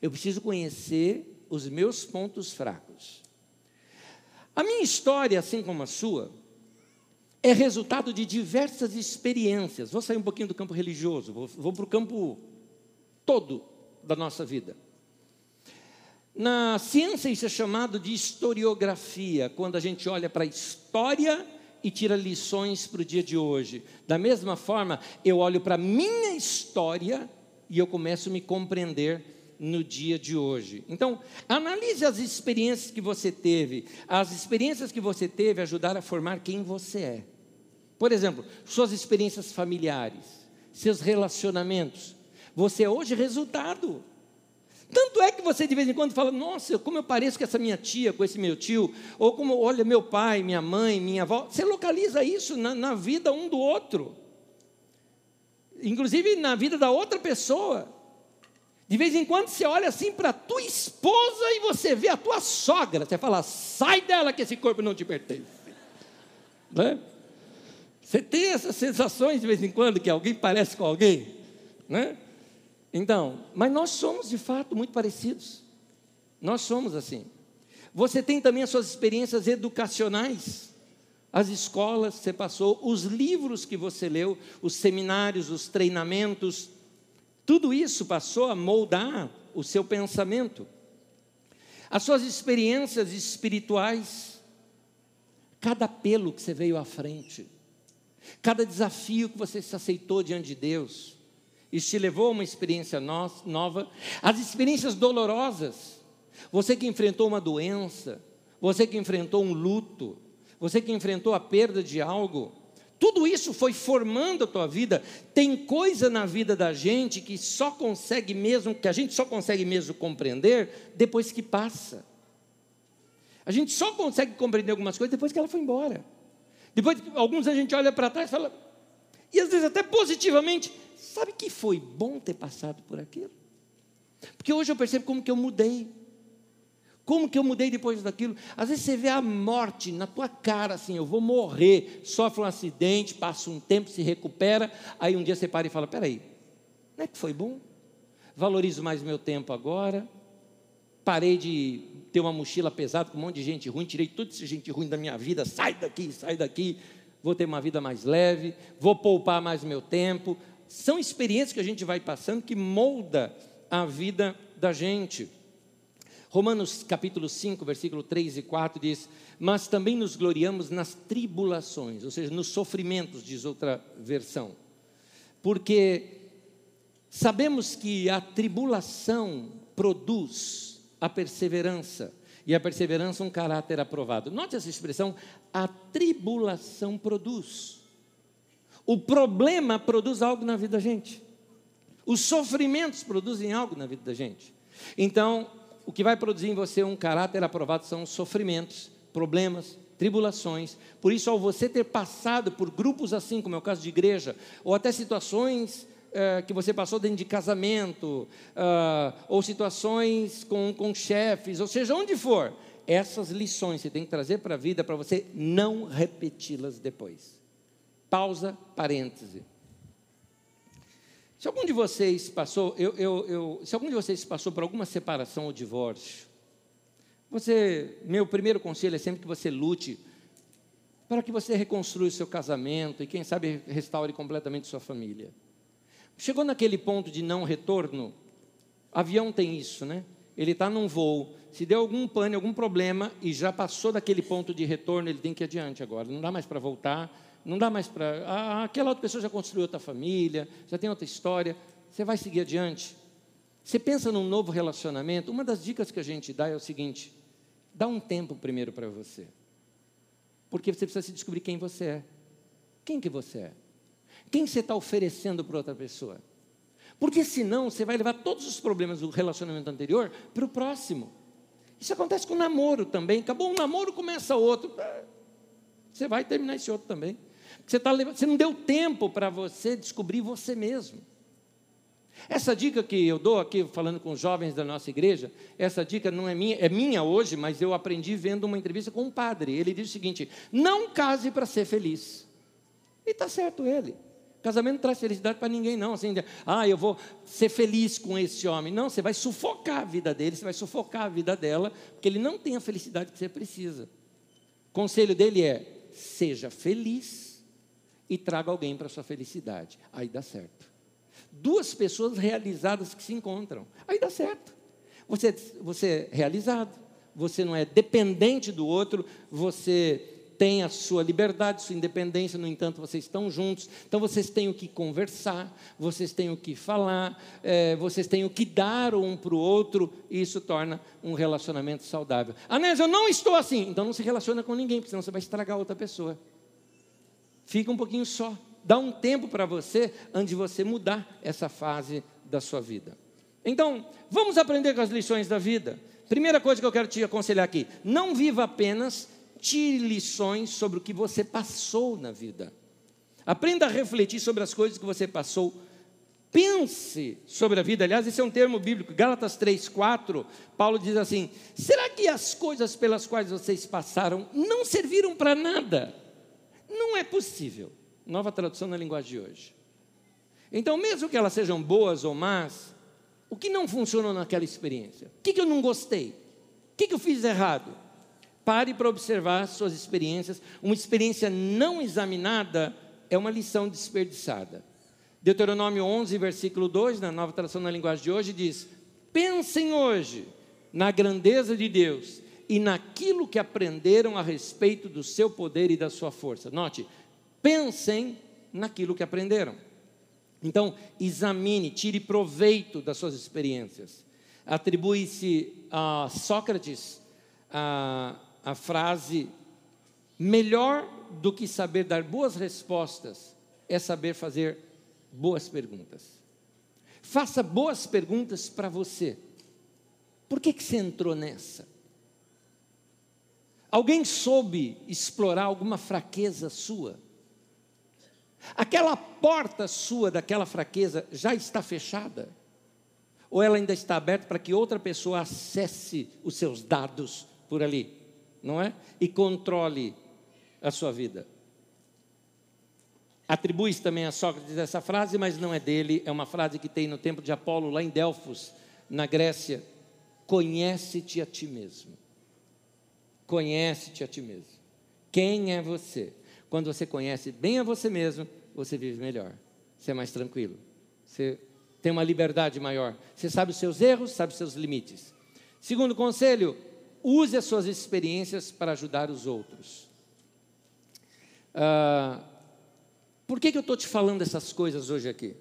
Eu preciso conhecer os meus pontos fracos. A minha história, assim como a sua, é resultado de diversas experiências. Vou sair um pouquinho do campo religioso, vou, vou para o campo todo da nossa vida. Na ciência, isso é chamado de historiografia, quando a gente olha para a história e tira lições para o dia de hoje. Da mesma forma, eu olho para a minha história e eu começo a me compreender no dia de hoje. Então, analise as experiências que você teve. As experiências que você teve ajudaram a formar quem você é. Por exemplo, suas experiências familiares, seus relacionamentos. Você é hoje resultado. Tanto é que você de vez em quando fala: Nossa, como eu pareço com essa minha tia, com esse meu tio, ou como olha meu pai, minha mãe, minha avó. Você localiza isso na, na vida um do outro, inclusive na vida da outra pessoa. De vez em quando você olha assim para a tua esposa e você vê a tua sogra. Você fala, sai dela que esse corpo não te pertence. Né? Você tem essas sensações de vez em quando que alguém parece com alguém? Né? Então, mas nós somos de fato muito parecidos. Nós somos assim. Você tem também as suas experiências educacionais, as escolas que você passou, os livros que você leu, os seminários, os treinamentos, tudo isso passou a moldar o seu pensamento. As suas experiências espirituais, cada pelo que você veio à frente, cada desafio que você se aceitou diante de Deus, isso te levou a uma experiência nova, as experiências dolorosas, você que enfrentou uma doença, você que enfrentou um luto, você que enfrentou a perda de algo, tudo isso foi formando a tua vida. Tem coisa na vida da gente que só consegue mesmo, que a gente só consegue mesmo compreender depois que passa. A gente só consegue compreender algumas coisas depois que ela foi embora. Depois, alguns a gente olha para trás e fala, e às vezes até positivamente, sabe que foi bom ter passado por aquilo? Porque hoje eu percebo como que eu mudei. Como que eu mudei depois daquilo? Às vezes você vê a morte na tua cara, assim, eu vou morrer, sofre um acidente, passa um tempo, se recupera, aí um dia você para e fala: peraí, não é que foi bom? Valorizo mais meu tempo agora. parei de ter uma mochila pesada com um monte de gente ruim, tirei tudo essa gente ruim da minha vida, sai daqui, sai daqui, vou ter uma vida mais leve, vou poupar mais meu tempo. São experiências que a gente vai passando que molda a vida da gente. Romanos capítulo 5, versículo 3 e 4 diz: Mas também nos gloriamos nas tribulações, ou seja, nos sofrimentos, diz outra versão. Porque sabemos que a tribulação produz a perseverança, e a perseverança um caráter aprovado. Note essa expressão: a tribulação produz. O problema produz algo na vida da gente. Os sofrimentos produzem algo na vida da gente. Então, o que vai produzir em você um caráter aprovado são os sofrimentos, problemas, tribulações. Por isso, ao você ter passado por grupos assim, como é o caso de igreja, ou até situações eh, que você passou dentro de casamento, uh, ou situações com, com chefes, ou seja, onde for, essas lições você tem que trazer para a vida para você não repeti-las depois. Pausa, parêntese. Se algum de vocês passou, eu, eu, eu, se algum de vocês passou por alguma separação ou divórcio, você, meu primeiro conselho é sempre que você lute para que você reconstrua o seu casamento e quem sabe restaure completamente sua família. Chegou naquele ponto de não retorno, avião tem isso, né? Ele está num voo, se deu algum pane, algum problema e já passou daquele ponto de retorno, ele tem que ir adiante agora. Não dá mais para voltar, não dá mais para. Ah, aquela outra pessoa já construiu outra família, já tem outra história. Você vai seguir adiante. Você pensa num novo relacionamento, uma das dicas que a gente dá é o seguinte: dá um tempo primeiro para você. Porque você precisa se descobrir quem você é. Quem que você é? Quem você está oferecendo para outra pessoa? Porque senão você vai levar todos os problemas do relacionamento anterior para o próximo. Isso acontece com o namoro também. Acabou um namoro, começa outro. Você vai terminar esse outro também. Você, tá, você não deu tempo para você descobrir você mesmo. Essa dica que eu dou aqui, falando com os jovens da nossa igreja, essa dica não é minha, é minha hoje, mas eu aprendi vendo uma entrevista com um padre. Ele diz o seguinte: não case para ser feliz. E está certo ele. Casamento não traz felicidade para ninguém, não. Assim, ah, eu vou ser feliz com esse homem. Não, você vai sufocar a vida dele, você vai sufocar a vida dela, porque ele não tem a felicidade que você precisa. O conselho dele é: seja feliz e traga alguém para sua felicidade. Aí dá certo. Duas pessoas realizadas que se encontram. Aí dá certo. Você, você é realizado, você não é dependente do outro, você tem a sua liberdade, sua independência, no entanto, vocês estão juntos, então vocês têm o que conversar, vocês têm o que falar, é, vocês têm o que dar um para o outro, e isso torna um relacionamento saudável. Anés, eu não estou assim, então não se relaciona com ninguém, porque senão você vai estragar outra pessoa. Fica um pouquinho só, dá um tempo para você antes de você mudar essa fase da sua vida. Então, vamos aprender com as lições da vida. Primeira coisa que eu quero te aconselhar aqui: não viva apenas tire lições sobre o que você passou na vida. Aprenda a refletir sobre as coisas que você passou. Pense sobre a vida. Aliás, esse é um termo bíblico. Gálatas 3, 4, Paulo diz assim: será que as coisas pelas quais vocês passaram não serviram para nada? Não é possível. Nova tradução na linguagem de hoje. Então, mesmo que elas sejam boas ou más, o que não funcionou naquela experiência? O que, eu não gostei? O que eu fiz errado? Pare para observar suas experiências. Uma experiência não examinada é uma lição desperdiçada. Deuteronômio 11, versículo 2, na nova tradução na linguagem de hoje, diz: Pensem hoje na grandeza de Deus e naquilo que aprenderam a respeito do seu poder e da sua força. Note, pensem naquilo que aprenderam. Então, examine, tire proveito das suas experiências. Atribui-se a Sócrates a a frase: melhor do que saber dar boas respostas é saber fazer boas perguntas. Faça boas perguntas para você. Por que, que você entrou nessa? Alguém soube explorar alguma fraqueza sua? Aquela porta sua daquela fraqueza já está fechada? Ou ela ainda está aberta para que outra pessoa acesse os seus dados por ali? não é? E controle a sua vida. Atribui-se também a Sócrates essa frase, mas não é dele, é uma frase que tem no templo de Apolo, lá em Delfos, na Grécia. conhece-te a ti mesmo. Conhece-te a ti mesmo. Quem é você? Quando você conhece bem a você mesmo, você vive melhor. Você é mais tranquilo. Você tem uma liberdade maior. Você sabe os seus erros, sabe os seus limites. Segundo conselho, use as suas experiências para ajudar os outros. Ah, por que, que eu estou te falando essas coisas hoje aqui?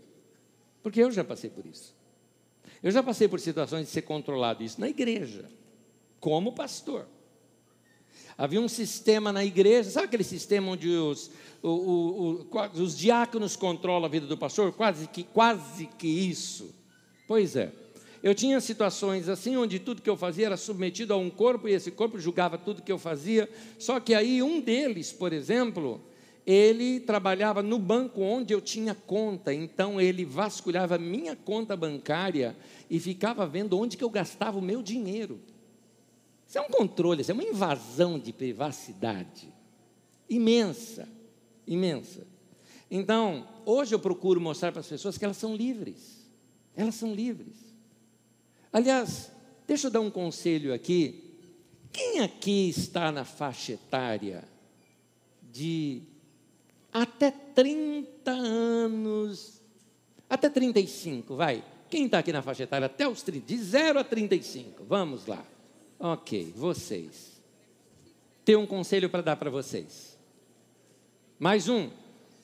Porque eu já passei por isso. Eu já passei por situações de ser controlado isso na igreja, como pastor. Havia um sistema na igreja, sabe aquele sistema onde os, o, o, o, os diáconos controlam a vida do pastor? Quase que, quase que isso. Pois é. Eu tinha situações assim, onde tudo que eu fazia era submetido a um corpo, e esse corpo julgava tudo que eu fazia. Só que aí um deles, por exemplo, ele trabalhava no banco onde eu tinha conta, então ele vasculhava minha conta bancária e ficava vendo onde que eu gastava o meu dinheiro. Isso é um controle, isso é uma invasão de privacidade imensa, imensa. Então, hoje eu procuro mostrar para as pessoas que elas são livres. Elas são livres. Aliás, deixa eu dar um conselho aqui. Quem aqui está na faixa etária de até 30 anos, até 35, vai? Quem está aqui na faixa etária até os 30, de 0 a 35? Vamos lá. Ok, vocês. Tenho um conselho para dar para vocês. Mais um.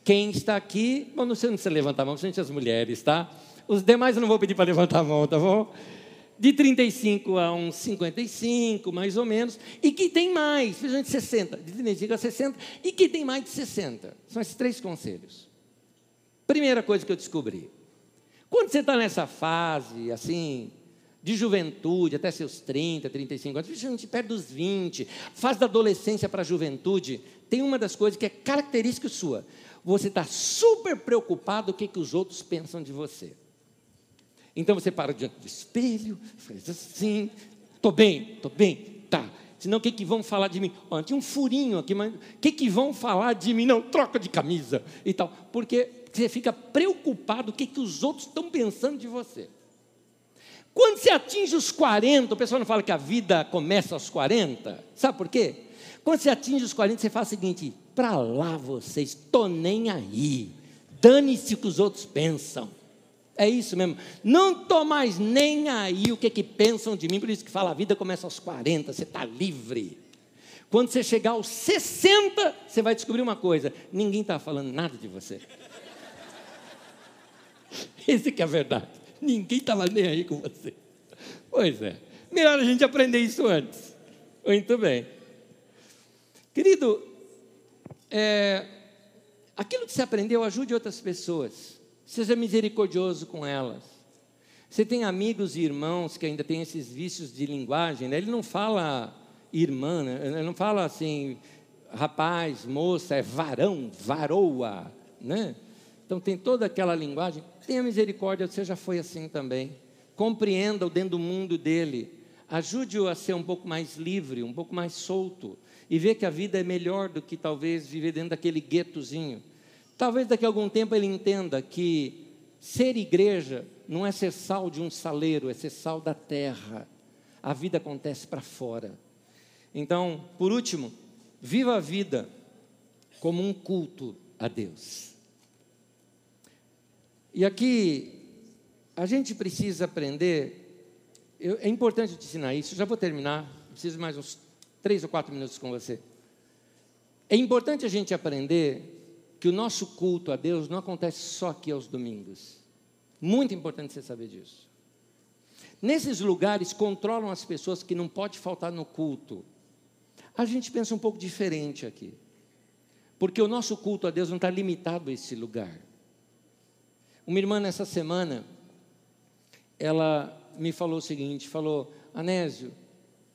Quem está aqui, bom, não sei, precisa levantar a mão, gente as mulheres, tá? Os demais eu não vou pedir para levantar a mão, tá bom? De 35 a uns 55, mais ou menos, e que tem mais, principalmente 60, de 35 a 60, e que tem mais de 60. São esses três conselhos. Primeira coisa que eu descobri. Quando você está nessa fase, assim, de juventude, até seus 30, 35 anos, perto dos 20, fase da adolescência para a juventude, tem uma das coisas que é característica sua. Você está super preocupado com o que, que os outros pensam de você. Então você para diante do espelho, faz assim, estou bem, estou bem, tá. Senão o que, que vão falar de mim? Oh, tinha um furinho aqui, mas o que, que vão falar de mim? Não, troca de camisa e tal. Porque você fica preocupado com o que, que os outros estão pensando de você. Quando você atinge os 40, o pessoal não fala que a vida começa aos 40, sabe por quê? Quando você atinge os 40, você fala o seguinte: para lá vocês, estou nem aí, dane-se o que os outros pensam. É isso mesmo, não estou mais nem aí o que, que pensam de mim, por isso que fala a vida começa aos 40, você está livre. Quando você chegar aos 60, você vai descobrir uma coisa: ninguém está falando nada de você. Esse que é a verdade. Ninguém estava nem aí com você. Pois é. Melhor a gente aprender isso antes. Muito bem. Querido, é, aquilo que você aprendeu, ajude outras pessoas. Seja misericordioso com elas. Você tem amigos e irmãos que ainda têm esses vícios de linguagem, né? ele não fala irmã, né? ele não fala assim, rapaz, moça, é varão, varoa, né? Então tem toda aquela linguagem. Tenha misericórdia, você já foi assim também. Compreenda-o dentro do mundo dele. Ajude-o a ser um pouco mais livre, um pouco mais solto. E ver que a vida é melhor do que talvez viver dentro daquele guetozinho. Talvez daqui a algum tempo ele entenda que ser igreja não é ser sal de um saleiro, é ser sal da terra. A vida acontece para fora. Então, por último, viva a vida como um culto a Deus. E aqui, a gente precisa aprender, eu, é importante te ensinar isso, já vou terminar, preciso mais uns três ou quatro minutos com você. É importante a gente aprender que o nosso culto a Deus não acontece só aqui aos domingos. Muito importante você saber disso. Nesses lugares controlam as pessoas que não pode faltar no culto. A gente pensa um pouco diferente aqui. Porque o nosso culto a Deus não está limitado a esse lugar. Uma irmã nessa semana, ela me falou o seguinte: falou, Anésio,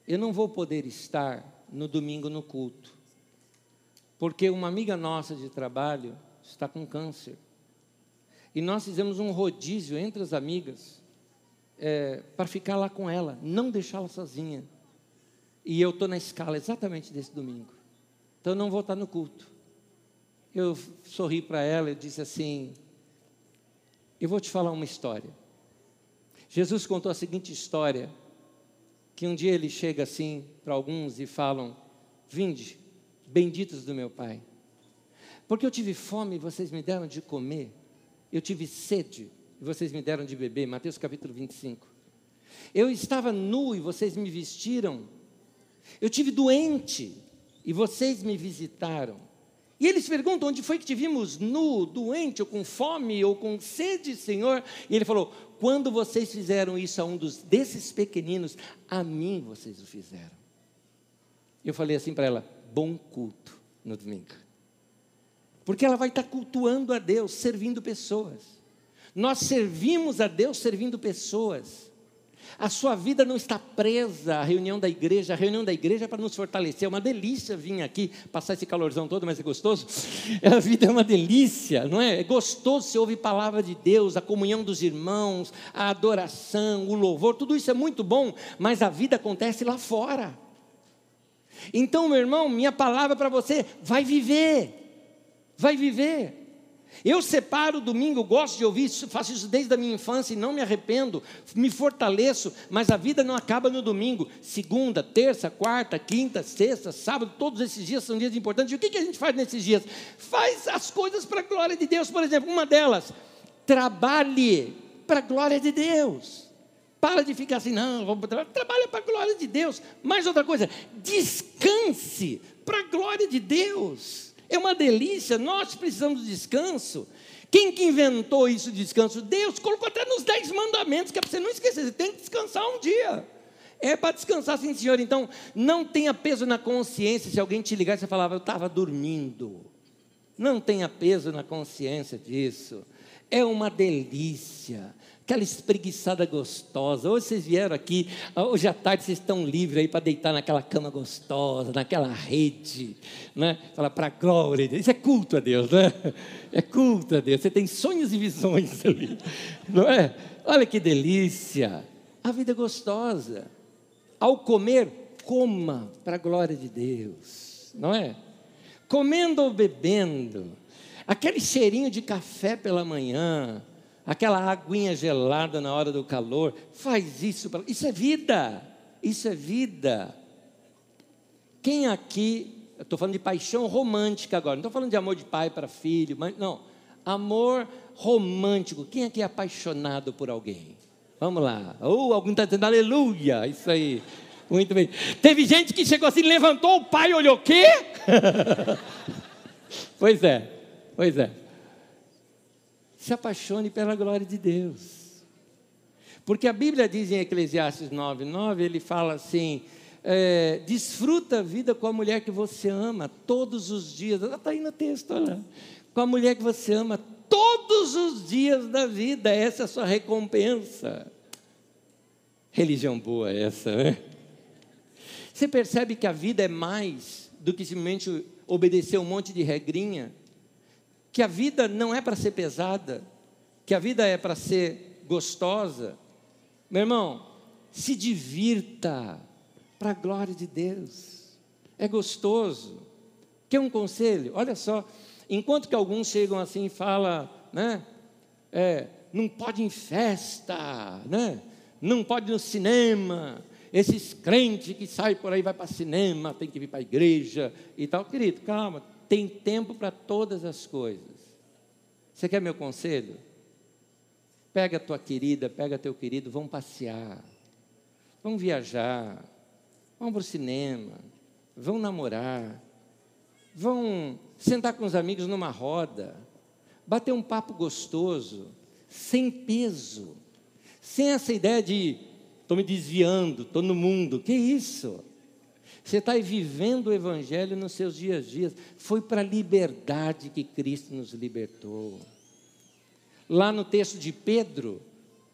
eu não vou poder estar no domingo no culto, porque uma amiga nossa de trabalho está com câncer. E nós fizemos um rodízio entre as amigas é, para ficar lá com ela, não deixá-la sozinha. E eu estou na escala exatamente desse domingo. Então eu não vou estar no culto. Eu sorri para ela e disse assim: eu vou te falar uma história. Jesus contou a seguinte história que um dia ele chega assim para alguns e falam: Vinde, benditos do meu Pai, porque eu tive fome e vocês me deram de comer, eu tive sede e vocês me deram de beber. Mateus capítulo 25. Eu estava nu e vocês me vestiram, eu tive doente e vocês me visitaram. E eles perguntam: onde foi que te vimos nu, doente, ou com fome, ou com sede, Senhor? E ele falou: quando vocês fizeram isso a um dos, desses pequeninos, a mim vocês o fizeram. Eu falei assim para ela: bom culto no domingo. Porque ela vai estar cultuando a Deus, servindo pessoas. Nós servimos a Deus servindo pessoas. A sua vida não está presa à reunião da igreja. A reunião da igreja é para nos fortalecer. É uma delícia vir aqui, passar esse calorzão todo, mas é gostoso. A vida é uma delícia, não é? É gostoso você ouvir a palavra de Deus, a comunhão dos irmãos, a adoração, o louvor, tudo isso é muito bom, mas a vida acontece lá fora. Então, meu irmão, minha palavra para você, vai viver. Vai viver. Eu separo o domingo, gosto de ouvir faço isso desde a minha infância e não me arrependo, me fortaleço, mas a vida não acaba no domingo. Segunda, terça, quarta, quinta, sexta, sábado, todos esses dias são dias importantes. E o que, que a gente faz nesses dias? Faz as coisas para a glória de Deus. Por exemplo, uma delas, trabalhe para a glória de Deus. Para de ficar assim, não, vamos trabalhar. Trabalha para a glória de Deus. Mais outra coisa, descanse para a glória de Deus. É uma delícia, nós precisamos de descanso. Quem que inventou isso de descanso? Deus colocou até nos dez mandamentos, que é para você não esquecer, você tem que descansar um dia. É para descansar, sim, senhor. Então, não tenha peso na consciência se alguém te ligar e você falava, eu estava dormindo. Não tenha peso na consciência disso. É uma delícia aquela espreguiçada gostosa. Hoje vocês vieram aqui, hoje à tarde vocês estão livres aí para deitar naquela cama gostosa, naquela rede, né? Fala para a glória de Deus. Isso é culto a Deus, né? É culto a Deus. Você tem sonhos e visões ali, não é? Olha que delícia. A vida é gostosa. Ao comer, coma para a glória de Deus, não é? Comendo ou bebendo, aquele cheirinho de café pela manhã, aquela aguinha gelada na hora do calor, faz isso. Pra... Isso é vida, isso é vida. Quem aqui, eu estou falando de paixão romântica agora, não estou falando de amor de pai para filho, mas não, amor romântico. Quem aqui é apaixonado por alguém? Vamos lá. Ou oh, alguém está dizendo aleluia, isso aí. Muito bem. Teve gente que chegou assim, levantou o pai, olhou o quê? pois é, pois é se apaixone pela glória de Deus. Porque a Bíblia diz em Eclesiastes 9, 9, ele fala assim: é, desfruta a vida com a mulher que você ama todos os dias. Está aí no texto, olha. Com a mulher que você ama todos os dias da vida, essa é a sua recompensa. Religião boa essa, né? Você percebe que a vida é mais do que simplesmente obedecer um monte de regrinha? Que a vida não é para ser pesada, que a vida é para ser gostosa. Meu irmão, se divirta para a glória de Deus. É gostoso. Quer um conselho? Olha só, enquanto que alguns chegam assim e falam, né? É, não pode ir em festa, né? Não pode ir no cinema. Esses crentes que saem por aí vai para cinema, tem que vir para a igreja e tal. Querido, calma, tem tempo para todas as coisas. Você quer meu conselho? Pega tua querida, pega teu querido, vão passear, vão viajar, vão para o cinema, vão namorar, vão sentar com os amigos numa roda, bater um papo gostoso, sem peso, sem essa ideia de estou me desviando, estou no mundo. Que isso? Você está vivendo o Evangelho nos seus dias a dias. Foi para a liberdade que Cristo nos libertou. Lá no texto de Pedro,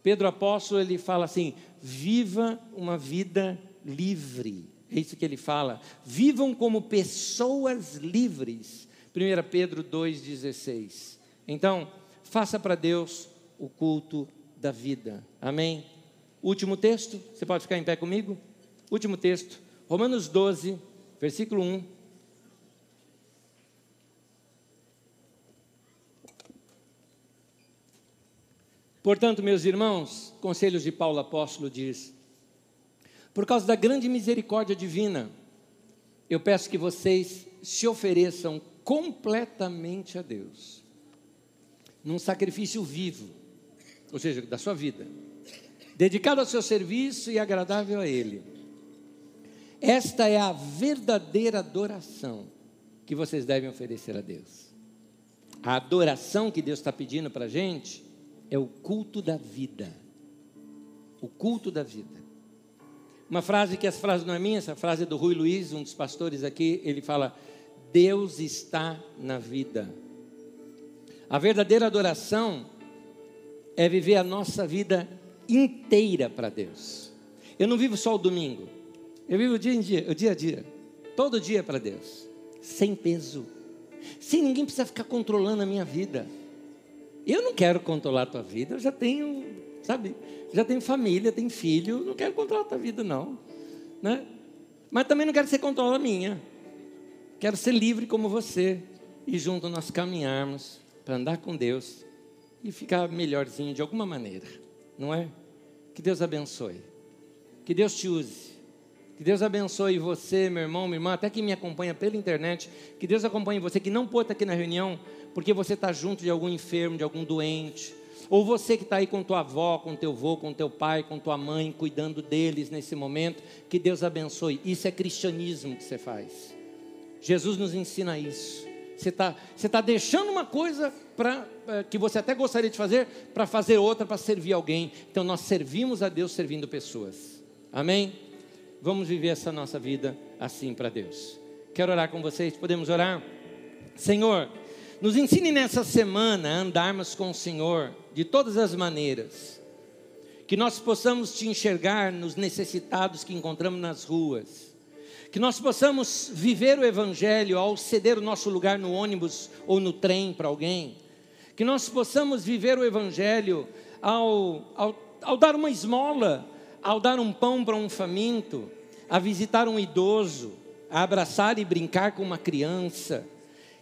Pedro apóstolo, ele fala assim: viva uma vida livre. É isso que ele fala. Vivam como pessoas livres. 1 Pedro 2,16. Então, faça para Deus o culto da vida. Amém? Último texto, você pode ficar em pé comigo? Último texto, Romanos 12, versículo 1. Portanto, meus irmãos, conselhos de Paulo apóstolo diz: Por causa da grande misericórdia divina, eu peço que vocês se ofereçam completamente a Deus, num sacrifício vivo, ou seja, da sua vida, dedicado ao seu serviço e agradável a Ele. Esta é a verdadeira adoração que vocês devem oferecer a Deus. A adoração que Deus está pedindo para a gente é o culto da vida. O culto da vida. Uma frase que essa frase não é minha, essa frase é do Rui Luiz, um dos pastores aqui, ele fala: Deus está na vida. A verdadeira adoração é viver a nossa vida inteira para Deus. Eu não vivo só o domingo, eu vivo o dia, em dia, o dia a dia, todo dia para Deus, sem peso, sem ninguém precisar ficar controlando a minha vida. Eu não quero controlar a tua vida, eu já tenho, sabe, já tenho família, tenho filho, não quero controlar a tua vida, não. Né? Mas também não quero que você controle a minha. Quero ser livre como você. E junto nós caminharmos para andar com Deus e ficar melhorzinho de alguma maneira. Não é? Que Deus abençoe. Que Deus te use. Que Deus abençoe você, meu irmão, minha irmã, até que me acompanha pela internet. Que Deus acompanhe você que não pôde estar aqui na reunião porque você está junto de algum enfermo, de algum doente. Ou você que está aí com tua avó, com teu avô, com teu pai, com tua mãe, cuidando deles nesse momento. Que Deus abençoe. Isso é cristianismo que você faz. Jesus nos ensina isso. Você está você tá deixando uma coisa pra, é, que você até gostaria de fazer para fazer outra para servir alguém. Então nós servimos a Deus servindo pessoas. Amém? Vamos viver essa nossa vida assim para Deus. Quero orar com vocês. Podemos orar? Senhor, nos ensine nessa semana a andarmos com o Senhor de todas as maneiras. Que nós possamos te enxergar nos necessitados que encontramos nas ruas que nós possamos viver o Evangelho ao ceder o nosso lugar no ônibus ou no trem para alguém, que nós possamos viver o Evangelho ao, ao, ao dar uma esmola, ao dar um pão para um faminto, a visitar um idoso, a abraçar e brincar com uma criança,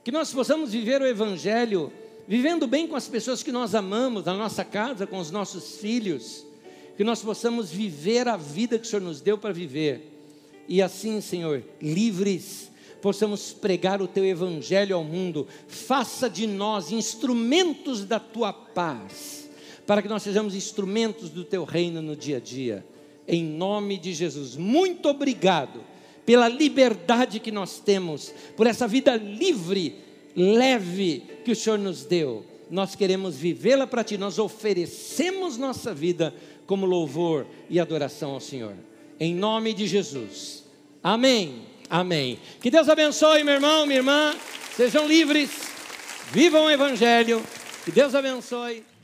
que nós possamos viver o Evangelho vivendo bem com as pessoas que nós amamos, na nossa casa, com os nossos filhos, que nós possamos viver a vida que o Senhor nos deu para viver. E assim, Senhor, livres, possamos pregar o teu evangelho ao mundo. Faça de nós instrumentos da tua paz, para que nós sejamos instrumentos do teu reino no dia a dia. Em nome de Jesus. Muito obrigado pela liberdade que nós temos, por essa vida livre, leve que o Senhor nos deu. Nós queremos vivê-la para ti, nós oferecemos nossa vida como louvor e adoração ao Senhor em nome de Jesus. Amém. Amém. Que Deus abençoe, meu irmão, minha irmã. Sejam livres. Vivam o Evangelho. Que Deus abençoe.